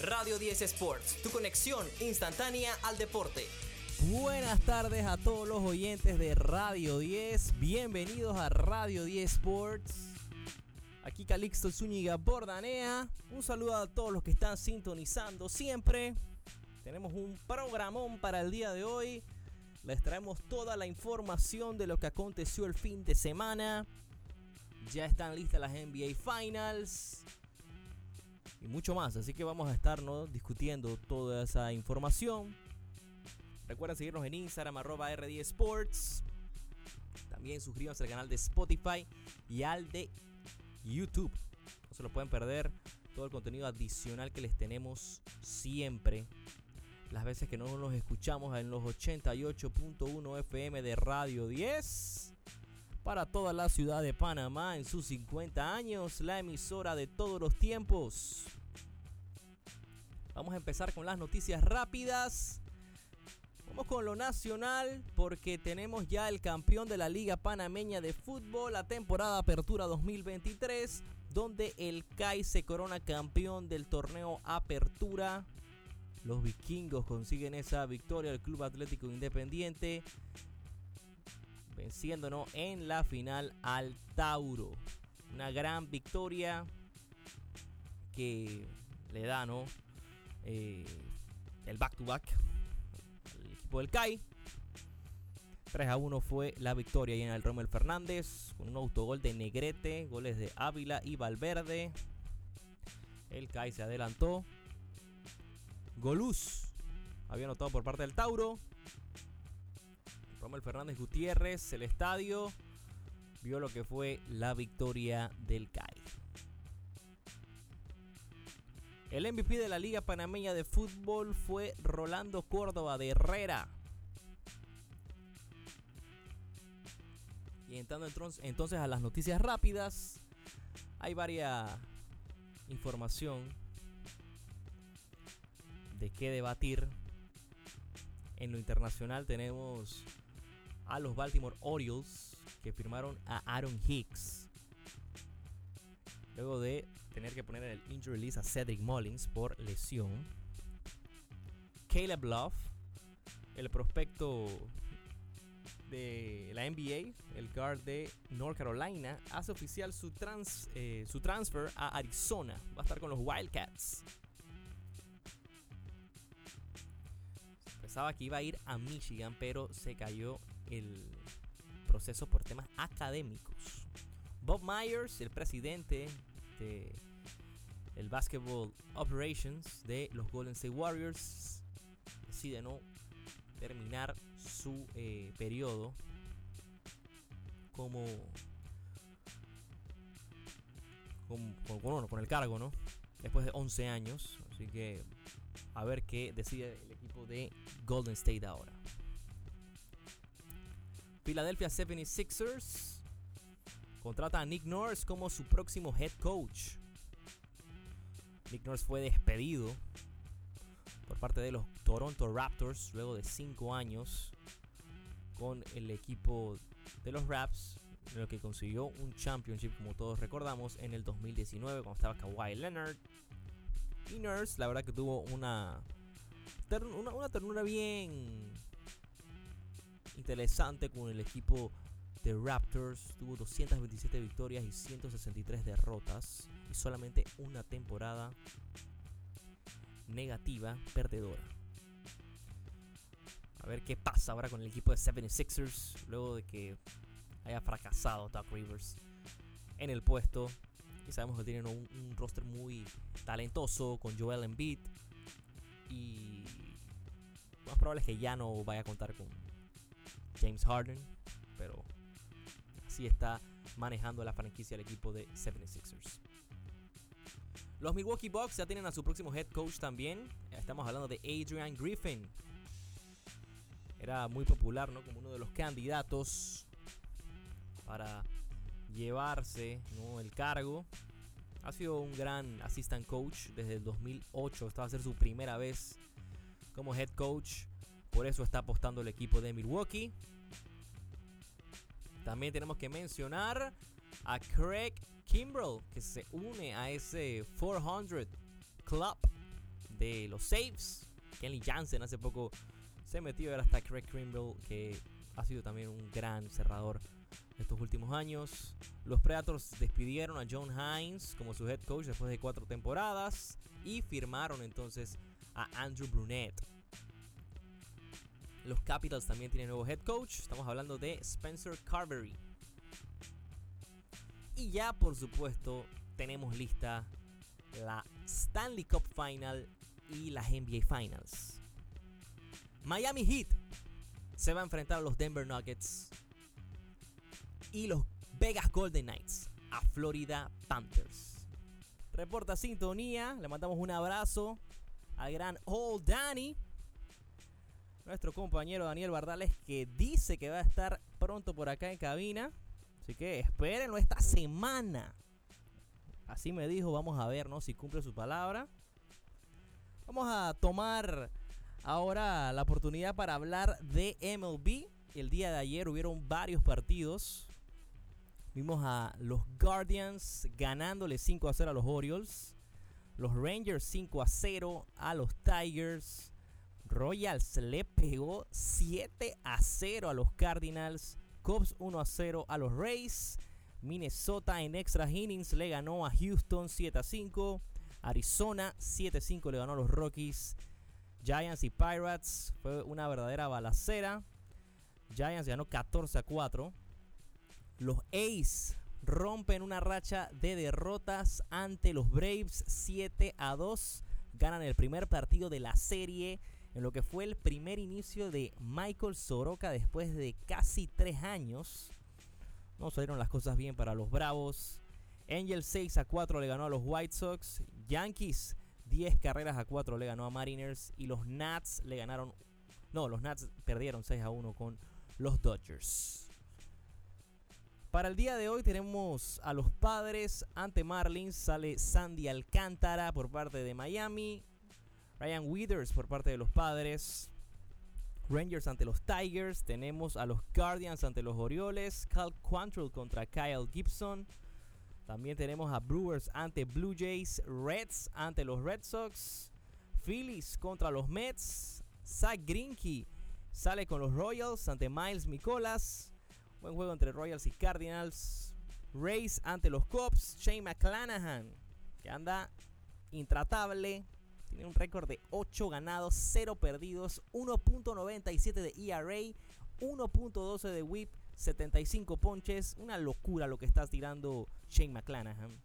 Radio 10 Sports, tu conexión instantánea al deporte. Buenas tardes a todos los oyentes de Radio 10. Bienvenidos a Radio 10 Sports. Aquí Calixto Zúñiga Bordanea. Un saludo a todos los que están sintonizando siempre. Tenemos un programón para el día de hoy. Les traemos toda la información de lo que aconteció el fin de semana. Ya están listas las NBA Finals y mucho más. Así que vamos a estar discutiendo toda esa información. Recuerden seguirnos en Instagram, arroba R10 Sports. También suscríbanse al canal de Spotify y al de YouTube. No se lo pueden perder todo el contenido adicional que les tenemos siempre. Las veces que no nos escuchamos en los 88.1 FM de Radio 10 para toda la ciudad de Panamá en sus 50 años, la emisora de todos los tiempos. Vamos a empezar con las noticias rápidas. Vamos con lo nacional porque tenemos ya el campeón de la Liga Panameña de Fútbol, la temporada Apertura 2023, donde el CAI se corona campeón del torneo Apertura. Los vikingos consiguen esa victoria del Club Atlético Independiente venciéndonos en la final al Tauro. Una gran victoria que le da ¿no? Eh, el back to back al equipo del CAI. 3 a 1 fue la victoria y en el Romel Fernández con un autogol de Negrete, goles de Ávila y Valverde. El CAI se adelantó. Goluz había anotado por parte del Tauro. Romel Fernández Gutiérrez, el estadio, vio lo que fue la victoria del CAI. El MVP de la Liga Panameña de Fútbol fue Rolando Córdoba de Herrera. Y entrando entonces a las noticias rápidas, hay varias información de qué debatir. En lo internacional tenemos a los Baltimore Orioles que firmaron a Aaron Hicks. Luego de tener que poner en el injury list a Cedric Mullins por lesión. Caleb Love, el prospecto de la NBA, el guard de North Carolina, hace oficial su, trans, eh, su transfer a Arizona. Va a estar con los Wildcats. Pensaba que iba a ir a Michigan, pero se cayó el proceso por temas académicos. Bob Myers, el presidente de el Basketball Operations de los Golden State Warriors, decide no terminar su eh, periodo como con, con el cargo, ¿no? Después de 11 años. Así que a ver qué decide el equipo de Golden State ahora. Philadelphia 76ers contrata a Nick Nurse como su próximo head coach. Nick Nurse fue despedido por parte de los Toronto Raptors luego de 5 años con el equipo de los Raps, en el que consiguió un championship, como todos recordamos, en el 2019 cuando estaba Kawhi Leonard. Y Nurse, la verdad que tuvo una, una, una ternura bien interesante con el equipo de Raptors. Tuvo 227 victorias y 163 derrotas. Y solamente una temporada negativa, perdedora. A ver qué pasa ahora con el equipo de 76ers. Luego de que haya fracasado Doc Rivers en el puesto. Y sabemos que tienen un, roster muy talentoso con Joel Embiid. Y más probable es que ya no vaya a contar con James Harden, pero así está manejando la franquicia del equipo de 76ers. Los Milwaukee Bucks ya tienen a su próximo head coach también. Estamos hablando de Adrian Griffin. Era muy popular, ¿no? Como uno de los candidatos para llevarse el cargo. Ha sido un gran assistant coach desde el 2008. Esta va a ser su primera vez como head coach. Por eso está apostando el equipo de Milwaukee. También tenemos que mencionar a Craig Kimbrell, que se une a ese 400 Club de los saves. Kenley Jansen hace poco se metió ahora hasta Craig Krimble, que ha sido también un gran cerrador estos últimos años. Los Predators despidieron a John Hines como su head coach después de cuatro temporadas y firmaron entonces a Andrew Brunet. Los Capitals también tienen nuevo head coach. Estamos hablando de Spencer Carberry. Y ya por supuesto tenemos lista la Stanley Cup Final y las NBA Finals. Miami Heat se va a enfrentar a los Denver Nuggets y los Vegas Golden Knights a Florida Panthers. Reporta sintonía, le mandamos un abrazo al gran Old Danny, nuestro compañero Daniel Bardales, que dice que va a estar pronto por acá en cabina. Así que espérenlo esta semana. Así me dijo, vamos a ver ¿no? si cumple su palabra. Vamos a tomar ahora la oportunidad para hablar de MLB. El día de ayer hubieron varios partidos. Vimos a los Guardians ganándole 5 a 0 a los Orioles. Los Rangers 5 a 0 a los Tigers. Royals le pegó 7 a 0 a los Cardinals. Cubs 1 a 0 a los Rays. Minnesota en extra innings le ganó a Houston 7 a 5. Arizona 7 a 5 le ganó a los Rockies. Giants y Pirates fue una verdadera balacera. Giants ganó 14 a 4. Los A's rompen una racha de derrotas ante los Braves 7 a 2. Ganan el primer partido de la serie en lo que fue el primer inicio de Michael Soroka después de casi 3 años. No salieron las cosas bien para los Bravos. Angels 6 a 4 le ganó a los White Sox. Yankees 10 carreras a 4 le ganó a Mariners. Y los Nats le ganaron. No, los Nats perdieron 6 a 1 con los Dodgers. Para el día de hoy tenemos a los padres ante Marlins. Sale Sandy Alcántara por parte de Miami. Ryan Withers por parte de los padres. Rangers ante los Tigers. Tenemos a los Guardians ante los Orioles. Cal Quantrill contra Kyle Gibson. También tenemos a Brewers ante Blue Jays. Reds ante los Red Sox. Phillies contra los Mets. Zach Greinke sale con los Royals ante Miles Mikolas. Buen juego entre Royals y Cardinals. Rays ante los Cubs. Shane McClanahan, que anda intratable. Tiene un récord de 8 ganados, 0 perdidos, 1.97 de ERA, 1.12 de whip, 75 ponches. Una locura lo que está tirando Shane McClanahan.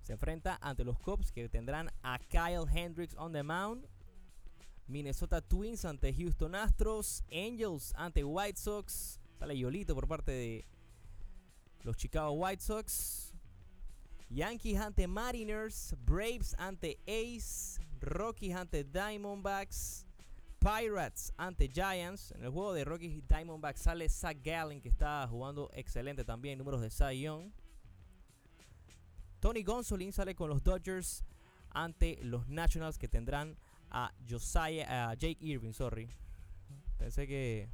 Se enfrenta ante los Cubs que tendrán a Kyle Hendricks on the mound. Minnesota Twins ante Houston Astros. Angels ante White Sox. Sale Yolito por parte de los Chicago White Sox. Yankees ante Mariners. Braves ante Ace. Rockies ante Diamondbacks. Pirates ante Giants. En el juego de Rockies y Diamondbacks sale Zach Gallen, que está jugando excelente también. Números de Cy Young. Tony Gonsolin sale con los Dodgers ante los Nationals que tendrán a Josiah, Jake Irving, sorry. Pensé que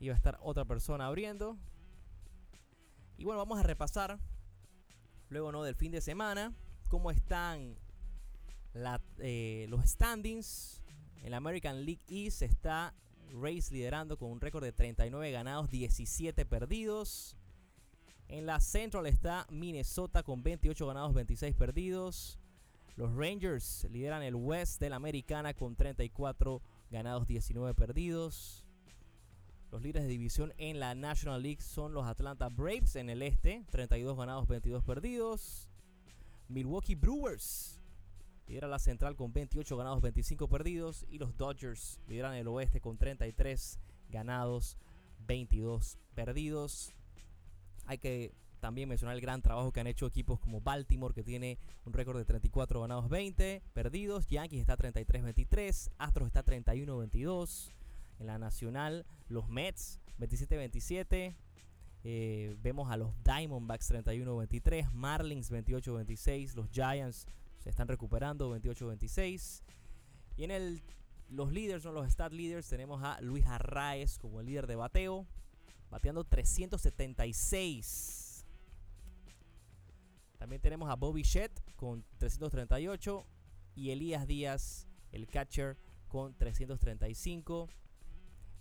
iba a estar otra persona abriendo. Y bueno, vamos a repasar luego ¿no? del fin de semana cómo están eh, los standings. En la American League East está Rays liderando con un récord de 39 ganados, 17 perdidos. En la Central está Minnesota con 28 ganados, 26 perdidos. Los Rangers lideran el West de la Americana con 34 ganados, 19 perdidos. Los líderes de división en la National League son los Atlanta Braves en el este, 32 ganados, 22 perdidos. Milwaukee Brewers lidera la central con 28 ganados, 25 perdidos. Y los Dodgers lideran el oeste con 33 ganados, 22 perdidos. Hay que también mencionar el gran trabajo que han hecho equipos como Baltimore, que tiene un récord de 34 ganados, 20 perdidos. Yankees está 33-23. Astros está 31-22. En la nacional, los Mets 27-27. Eh, vemos a los Diamondbacks 31-23, Marlins 28-26, los Giants se están recuperando 28-26. Y en el, los líderes, no los stat leaders, tenemos a Luis Arraez como el líder de bateo, bateando 376. También tenemos a Bobby Shett con 338. y Elías Díaz, el catcher, con 335.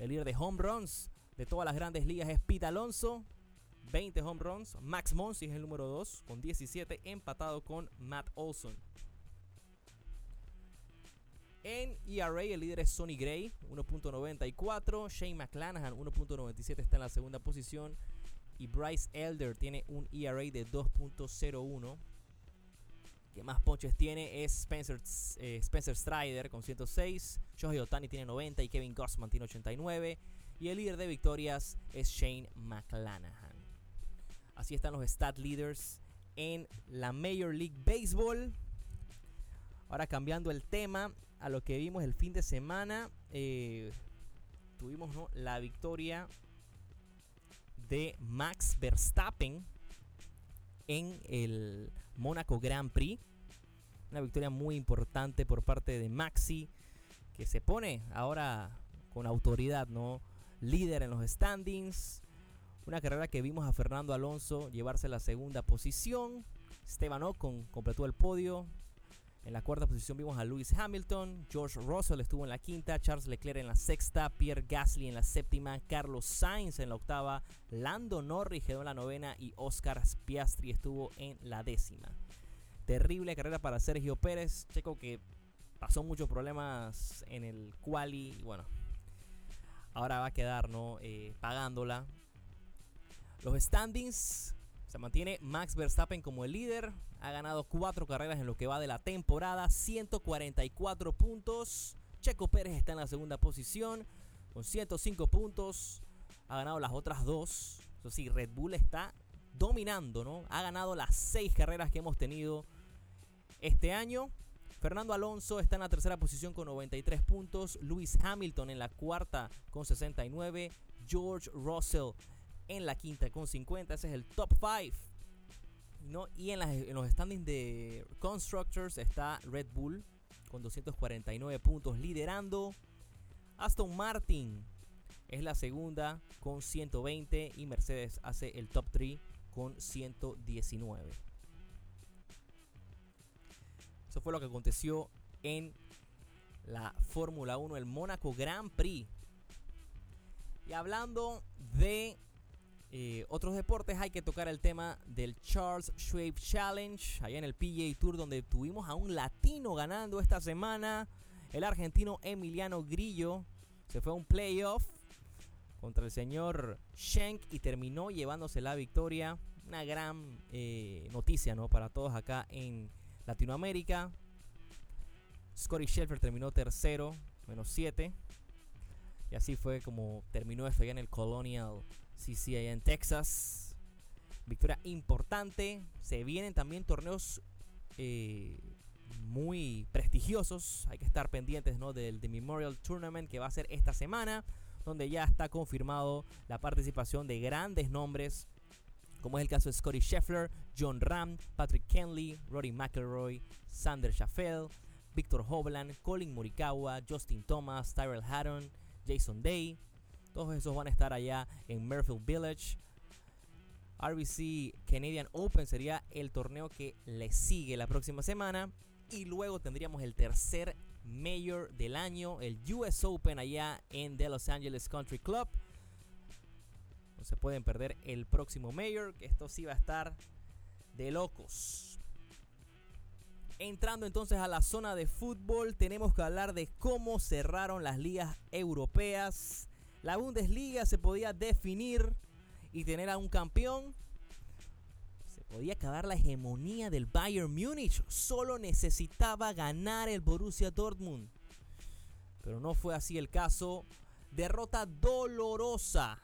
El líder de home runs de todas las grandes ligas es Pete Alonso, 20 home runs. Max Monsi es el número 2 con 17, empatado con Matt Olson. En ERA el líder es Sonny Gray, 1.94. Shane McClanahan, 1.97, está en la segunda posición. Y Bryce Elder tiene un ERA de 2.01. Que más ponches tiene es Spencer, eh, Spencer Strider con 106. Shohei Otani tiene 90 y Kevin Gossman tiene 89. Y el líder de victorias es Shane McClanahan. Así están los stat leaders en la Major League Baseball. Ahora cambiando el tema a lo que vimos el fin de semana, eh, tuvimos la victoria de Max Verstappen en el Mónaco Grand Prix. Una victoria muy importante por parte de Maxi, que se pone ahora con autoridad, ¿no? Líder en los standings. Una carrera que vimos a Fernando Alonso llevarse la segunda posición. Esteban Ocon completó el podio. En la cuarta posición vimos a Lewis Hamilton, George Russell estuvo en la quinta, Charles Leclerc en la sexta, Pierre Gasly en la séptima, Carlos Sainz en la octava, Lando Norris quedó en la novena y Oscar Piastri estuvo en la décima. Terrible carrera para Sergio Pérez, checo que pasó muchos problemas en el quali y bueno, ahora va a quedar ¿no? Eh, pagándola. Los standings se mantiene Max Verstappen como el líder. Ha ganado cuatro carreras en lo que va de la temporada. 144 puntos. Checo Pérez está en la segunda posición con 105 puntos. Ha ganado las otras dos. Eso sí, Red Bull está dominando, ¿no? Ha ganado las seis carreras que hemos tenido este año. Fernando Alonso está en la tercera posición con 93 puntos. Lewis Hamilton en la cuarta con 69. George Russell en la quinta con 50. Ese es el top 5. ¿no? Y en, los standings de Constructors está Red Bull con 249 puntos liderando. Aston Martin es la segunda con 120 y Mercedes hace el top 3 con 119. Eso fue lo que aconteció en la Fórmula 1, el Mónaco Grand Prix. Y hablando de eh, otros deportes hay que tocar el tema del Charles Schwab Challenge, allá en el PGA Tour, donde tuvimos a un latino ganando esta semana. El argentino Emiliano Grillo se fue a un playoff contra el señor Schenk y terminó llevándose la victoria. Una gran eh, noticia ¿no? para todos acá en Latinoamérica. Scotty Scheffler terminó tercero, menos 7. Y así fue como terminó esto allá en el Colonial Sí, allá en Texas. Victoria importante. Se vienen también torneos eh, muy prestigiosos. Hay que estar pendientes ¿no? del Memorial Tournament que va a ser esta semana. Donde ya está confirmado la participación de grandes nombres. Como es el caso de Scotty Scheffler, John Ram, Patrick Kenley, Rory McElroy, Sander Schaffel, Victor Hovland, Colin Morikawa, Justin Thomas, Tyrell Hatton, Jason Day, todos esos van a estar allá en Murfield Village. RBC Canadian Open sería el torneo que le sigue la próxima semana. Y luego tendríamos el tercer Mayor del año, el US Open allá en The Los Angeles Country Club. No se pueden perder el próximo Mayor, que esto sí va a estar de locos. Entrando entonces a la zona de fútbol, tenemos que hablar de cómo cerraron las ligas europeas la Bundesliga se podía definir y tener a un campeón. Se podía acabar la hegemonía del Bayern Múnich. Solo necesitaba ganar el Borussia Dortmund. Pero no fue así el caso. Derrota dolorosa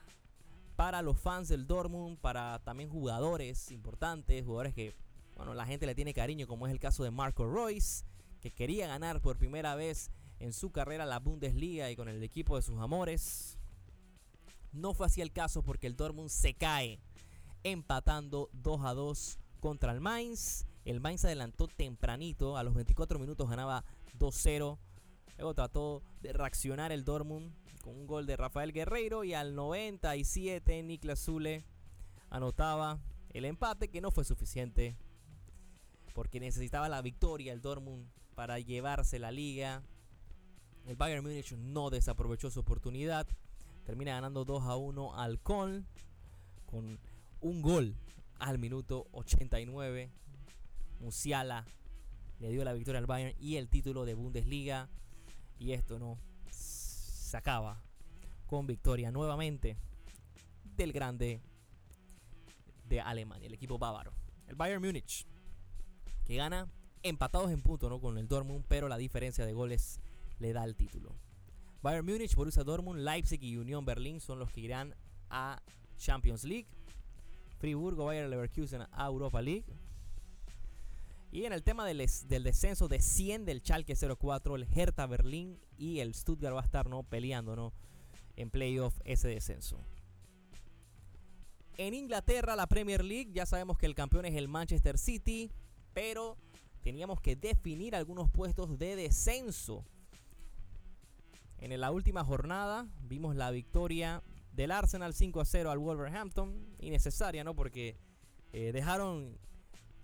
para los fans del Dortmund, para también jugadores importantes, jugadores que, bueno, la gente le tiene cariño, como es el caso de Marco Royce, que quería ganar por primera vez en su carrera la Bundesliga y con el equipo de sus amores. No fue así el caso porque el Dortmund se cae empatando 2 a 2 contra el Mainz. El Mainz adelantó tempranito, a los 24 minutos ganaba 2-0. Luego trató de reaccionar el Dortmund con un gol de Rafael Guerreiro y al 97 Niklas Zule anotaba el empate que no fue suficiente porque necesitaba la victoria el Dortmund para llevarse la liga. El Bayern Múnich no desaprovechó su oportunidad. Termina ganando 2 a 1 al Köln con un gol al minuto 89. Musiala le dio la victoria al Bayern y el título de Bundesliga. Y esto no se acaba con victoria nuevamente del grande de Alemania, el equipo bávaro. El Bayern Múnich, que gana empatados en punto ¿no? con el Dortmund, pero la diferencia de goles le da el título. Bayern Múnich, Borussia Dortmund, Leipzig y Unión Berlín son los que irán a Champions League. Friburgo, Bayern Leverkusen a Europa League. Y en el tema del, del descenso desciende el Schalke 04, el Hertha Berlín y el Stuttgart va a estar ¿no? peleando ¿no? en playoff ese descenso. En Inglaterra, la Premier League, ya sabemos que el campeón es el Manchester City, pero teníamos que definir algunos puestos de descenso. En la última jornada vimos la victoria del Arsenal 5 a 0 al Wolverhampton, innecesaria, ¿no? Porque eh, dejaron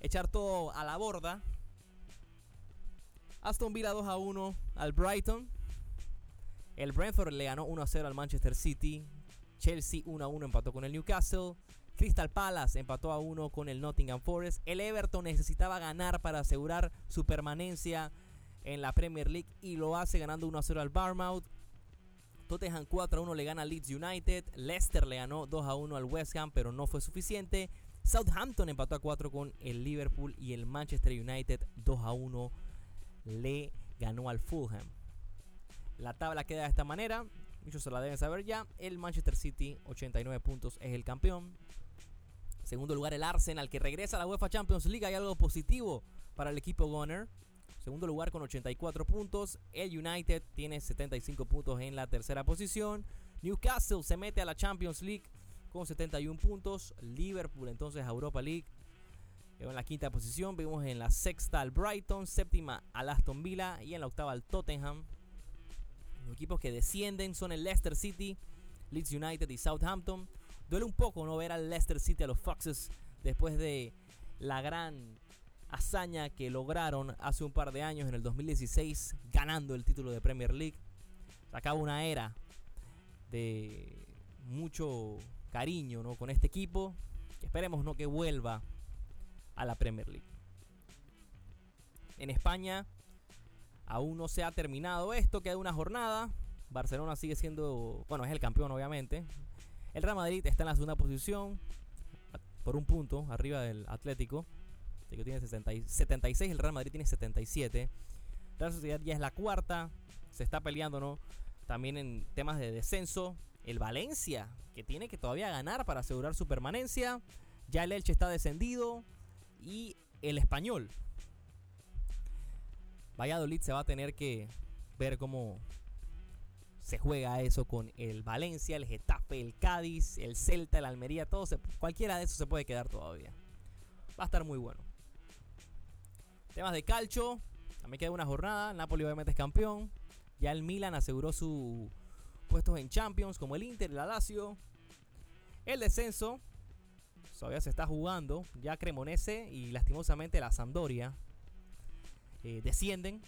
echar todo a la borda. Aston Villa 2 a 1 al Brighton. El Brentford le ganó 1 a 0 al Manchester City. Chelsea 1 a 1 empató con el Newcastle. Crystal Palace empató a 1 con el Nottingham Forest. El Everton necesitaba ganar para asegurar su permanencia en la Premier League y lo hace ganando 1 a 0 al Barmouth. Tottenham 4 a 1 le gana al Leeds United. Leicester le ganó 2 a 1 al West Ham, pero no fue suficiente. Southampton empató a 4 con el Liverpool y el Manchester United 2 a 1 le ganó al Fulham. La tabla queda de esta manera. Muchos se la deben saber ya. El Manchester City, 89 puntos, es el campeón. Segundo lugar, el Arsenal, que regresa a la UEFA Champions League. Hay algo positivo para el equipo Gunner. Segundo lugar con 84 puntos. El United tiene 75 puntos en la tercera posición. Newcastle se mete a la Champions League con 71 puntos. Liverpool entonces a Europa League en la quinta posición. Vemos en la sexta al Brighton, séptima al Aston Villa y en la octava al Tottenham. Los equipos que descienden son el Leicester City, Leeds United y Southampton. Duele un poco no ver al Leicester City, a los Foxes, después de la gran hazaña que lograron hace un par de años, en el 2016, ganando el título de Premier League. Se acaba una era de mucho cariño ¿no? con este equipo. esperemos no que vuelva a la Premier League. En España aún no se ha terminado esto, queda una jornada. Barcelona sigue siendo, bueno, es el campeón obviamente. El Real Madrid está en la segunda posición por un punto arriba del Atlético. Que tiene 76, el Real Madrid tiene 77. La Sociedad ya es la cuarta, se está peleando, ¿no? También en temas de descenso, el Valencia que tiene que todavía ganar para asegurar su permanencia. Ya el Elche está descendido. Y el español. Valladolid se va a tener que ver cómo se juega eso con el Valencia, el Getafe, el Cádiz, el Celta, el Almería, todo cualquiera de esos se puede quedar todavía. Va a estar muy bueno. Temas de calcho, también queda una jornada, Napoli obviamente es campeón. Ya el Milan aseguró su puestos en Champions como el Inter, la Lazio. El descenso todavía se está jugando. Ya Cremonese y lastimosamente la Sampdoria eh, descienden.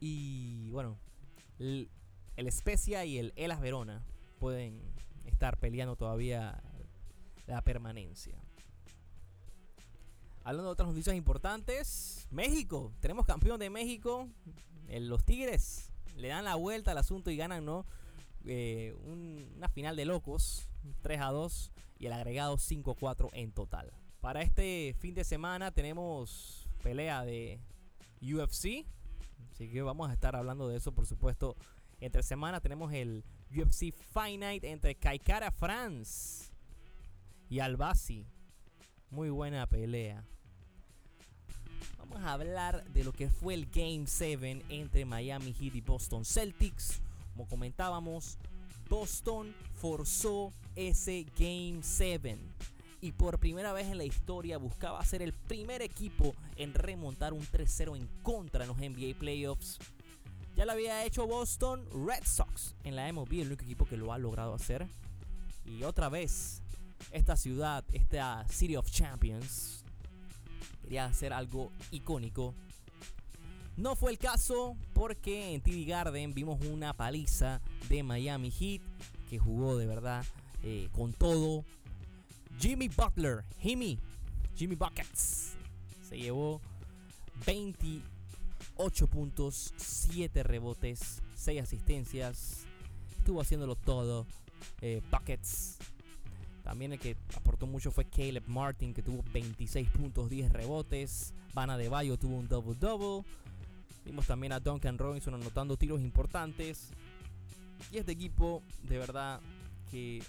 Y bueno, el, el Spezia y el Elas Verona pueden estar peleando todavía la permanencia. Hablando de otras noticias importantes, México, tenemos campeón de México, los Tigres le dan la vuelta al asunto y ganan, ¿no? Eh, una final de locos, 3 a 2 y el agregado 5 a 4 en total. Para este fin de semana tenemos pelea de UFC, así que vamos a estar hablando de eso, por supuesto. Entre semana tenemos el UFC Night entre Kaikara France y Albasi. Muy buena pelea. Vamos a hablar de lo que fue el Game 7 entre Miami Heat y Boston Celtics. Como comentábamos, Boston forzó ese Game 7 y por primera vez en la historia buscaba ser el primer equipo en remontar un 3-0 en contra en los NBA Playoffs. Ya lo había hecho Boston Red Sox en la MLB, el único equipo que lo ha logrado hacer. Y otra vez, esta ciudad, esta City of Champions, quería hacer algo icónico No fue el caso porque en TD Garden vimos una paliza de Miami Heat que jugó de verdad eh, con todo. Jimmy Butler, Jimmy, Jimmy Buckets, se llevó 28 puntos, 7 rebotes, 6 asistencias. Estuvo haciéndolo todo. Eh, buckets. También el que aportó mucho fue Caleb Martin, que tuvo 26 puntos, 10 rebotes. Vana de Bayo tuvo un double-double. Vimos también a Duncan Robinson anotando tiros importantes. Y este equipo, de verdad, que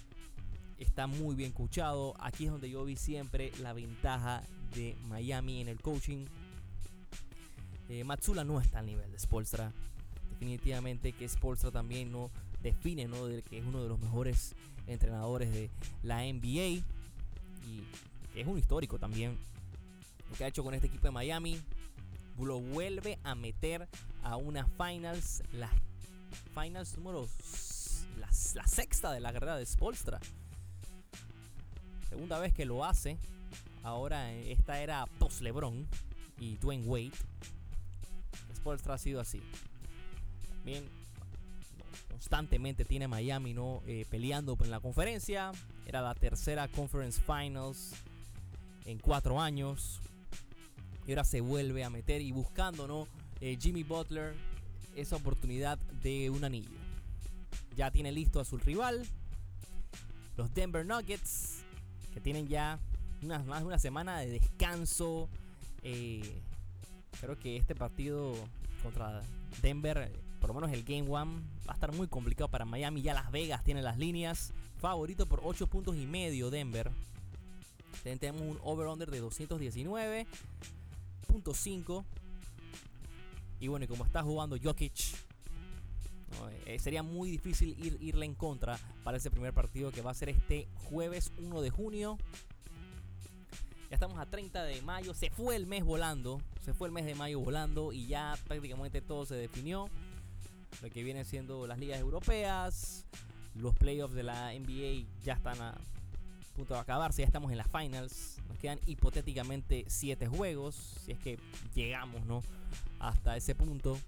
está muy bien coachado. Aquí es donde yo vi siempre la ventaja de Miami en el coaching. Eh, Matsula no está al nivel de Spolstra. Definitivamente que Spolstra también no define ¿no? De que es uno de los mejores entrenadores de la NBA. Y es un histórico también. Lo que ha hecho con este equipo de Miami. Lo vuelve a meter a una finals. La finals número. La, sexta de la carrera de Spolstra. Segunda vez que lo hace. Ahora esta era post LeBron y Dwayne Wade. Spolstra ha sido así. También constantemente tiene Miami no eh, peleando en la conferencia. Era la tercera Conference Finals en cuatro años. Y ahora se vuelve a meter y buscando no eh, Jimmy Butler esa oportunidad de un anillo. Ya tiene listo a su rival. Los Denver Nuggets que tienen ya más de una semana de descanso. Eh, creo que este partido contra Denver, por lo menos el Game One, va a estar muy complicado para Miami. Ya Las Vegas tiene las líneas. Favorito por 8 puntos y medio Denver. Tenemos un over-under de 219.5. Y bueno, y como está jugando Jokic, eh, sería muy difícil ir, irle en contra para ese primer partido que va a ser este jueves 1 de junio. Ya estamos a 30 de mayo. Se fue el mes volando. Se fue el mes de mayo volando. Y ya prácticamente todo se definió. Lo que viene siendo las ligas europeas. Los playoffs de la NBA ya están a punto de acabarse. Ya estamos en las finals. Nos quedan hipotéticamente 7 juegos. Si es que llegamos ¿no? hasta ese punto.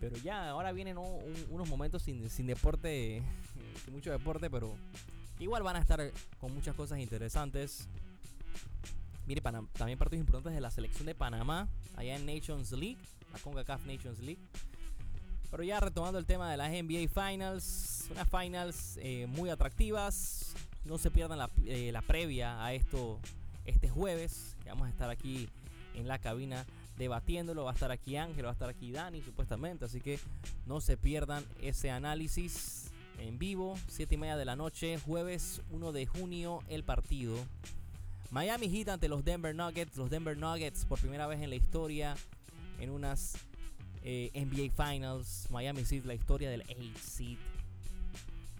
Pero ya, ahora vienen unos momentos sin, sin deporte. Sin mucho deporte. Pero igual van a estar con muchas cosas interesantes. Mire, también partidos importantes de la selección de Panamá, allá en Nations League, la CONCACAF Nations League. Pero ya retomando el tema de las NBA Finals, unas finals eh, muy atractivas. No se pierdan la, eh, la, previa a esto este jueves, que vamos a estar aquí en la cabina debatiéndolo. Va a estar aquí Ángel, va a estar aquí Dani, supuestamente. Así que no se pierdan ese análisis en vivo, 7 y media de la noche, jueves 1 de junio, el partido Miami Heat ante los Denver Nuggets. Los Denver Nuggets por primera vez en la historia en unas eh, NBA Finals. Miami Heat la historia del 8 seed.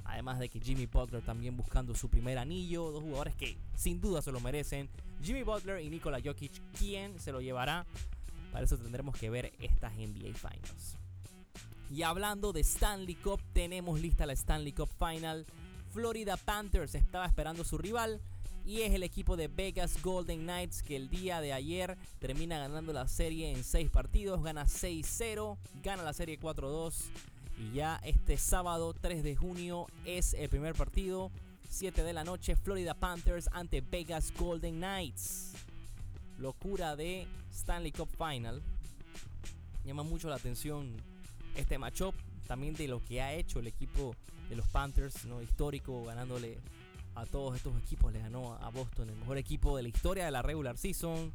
Además de que Jimmy Butler también buscando su primer anillo. Dos jugadores que sin duda se lo merecen. Jimmy Butler y Nikola Jokic. ¿Quién se lo llevará? Para eso tendremos que ver estas NBA Finals. Y hablando de Stanley Cup, tenemos lista la Stanley Cup Final. Florida Panthers estaba esperando su rival y es el equipo de Vegas Golden Knights que el día de ayer termina ganando la serie en 6 partidos, gana 6-0, gana la serie 4-2 y ya este sábado 3 de junio es el primer partido, 7 de la noche, Florida Panthers ante Vegas Golden Knights. Locura de Stanley Cup Final. Llama mucho la atención este matchup, también de lo que ha hecho el equipo de los Panthers, ¿no? histórico, ganándole a todos estos equipos. Le ganó a Boston, el mejor equipo de la historia de la regular season.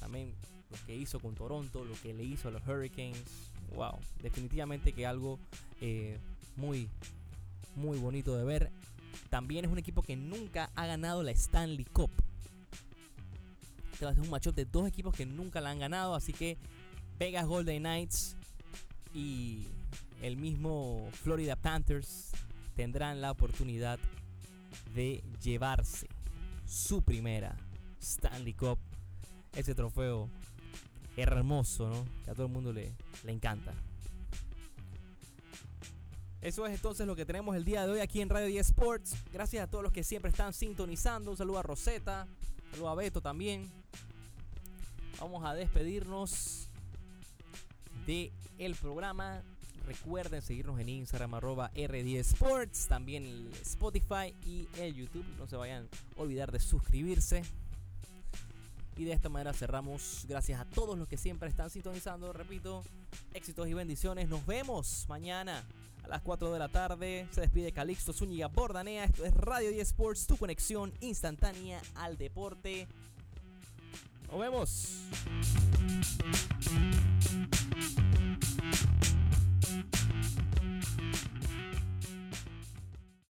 También lo que hizo con Toronto, lo que le hizo a los Hurricanes. Wow, definitivamente que algo eh, muy, muy bonito de ver. También es un equipo que nunca ha ganado la Stanley Cup. Este va a ser un matchup de dos equipos que nunca la han ganado. Así que Vegas Golden Knights y el mismo Florida Panthers tendrán la oportunidad de llevarse su primera Stanley Cup. Ese trofeo hermoso, ¿no? Que a todo el mundo le, le encanta. Eso es entonces lo que tenemos el día de hoy aquí en Radio 10 Sports. Gracias a todos los que siempre están sintonizando. Un saludo a Rosetta, un saludo a Beto también. Vamos a despedirnos de el programa. Recuerden seguirnos en Instagram arroba R10 Sports, también Spotify y el YouTube. No se vayan a olvidar de suscribirse. Y de esta manera cerramos. Gracias a todos los que siempre están sintonizando. Repito, éxitos y bendiciones. Nos vemos mañana a las 4 de la tarde. Se despide Calixto Zúñiga Bordanea. Esto es Radio 10 Sports, tu conexión instantánea al deporte. Nos vemos.